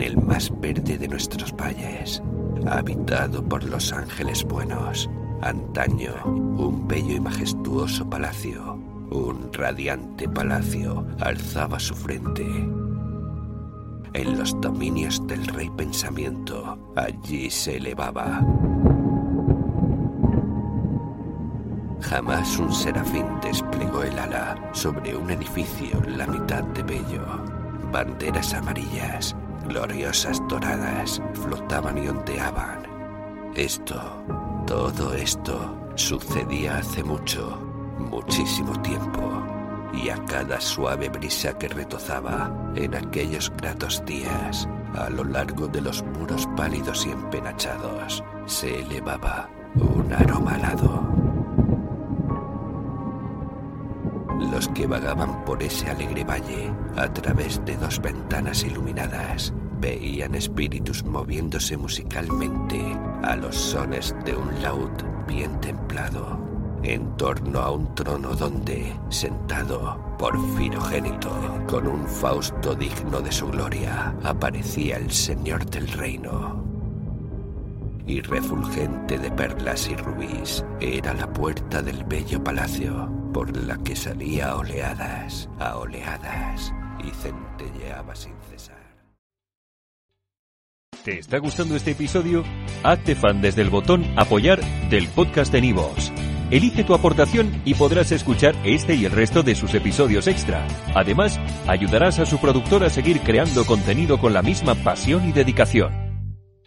en el más verde de nuestros valles, habitado por los ángeles buenos. Antaño, un bello y majestuoso palacio, un radiante palacio, alzaba su frente. En los dominios del rey pensamiento, allí se elevaba. Jamás un serafín desplegó el ala sobre un edificio la mitad de bello. Banderas amarillas, gloriosas doradas, flotaban y ondeaban. Esto, todo esto, sucedía hace mucho, muchísimo tiempo, y a cada suave brisa que retozaba en aquellos gratos días, a lo largo de los muros pálidos y empenachados, se elevaba un aroma alado. Los que vagaban por ese alegre valle, a través de dos ventanas iluminadas, veían espíritus moviéndose musicalmente a los sones de un laúd bien templado, en torno a un trono donde, sentado, porfirogénito, con un fausto digno de su gloria, aparecía el señor del reino. Y refulgente de perlas y rubíes era la puerta del bello palacio, por la que salía oleadas, a oleadas, y centelleaba sin cesar. ¿Te está gustando este episodio? Hazte fan desde el botón Apoyar del podcast de Nivos. Elige tu aportación y podrás escuchar este y el resto de sus episodios extra. Además, ayudarás a su productor a seguir creando contenido con la misma pasión y dedicación.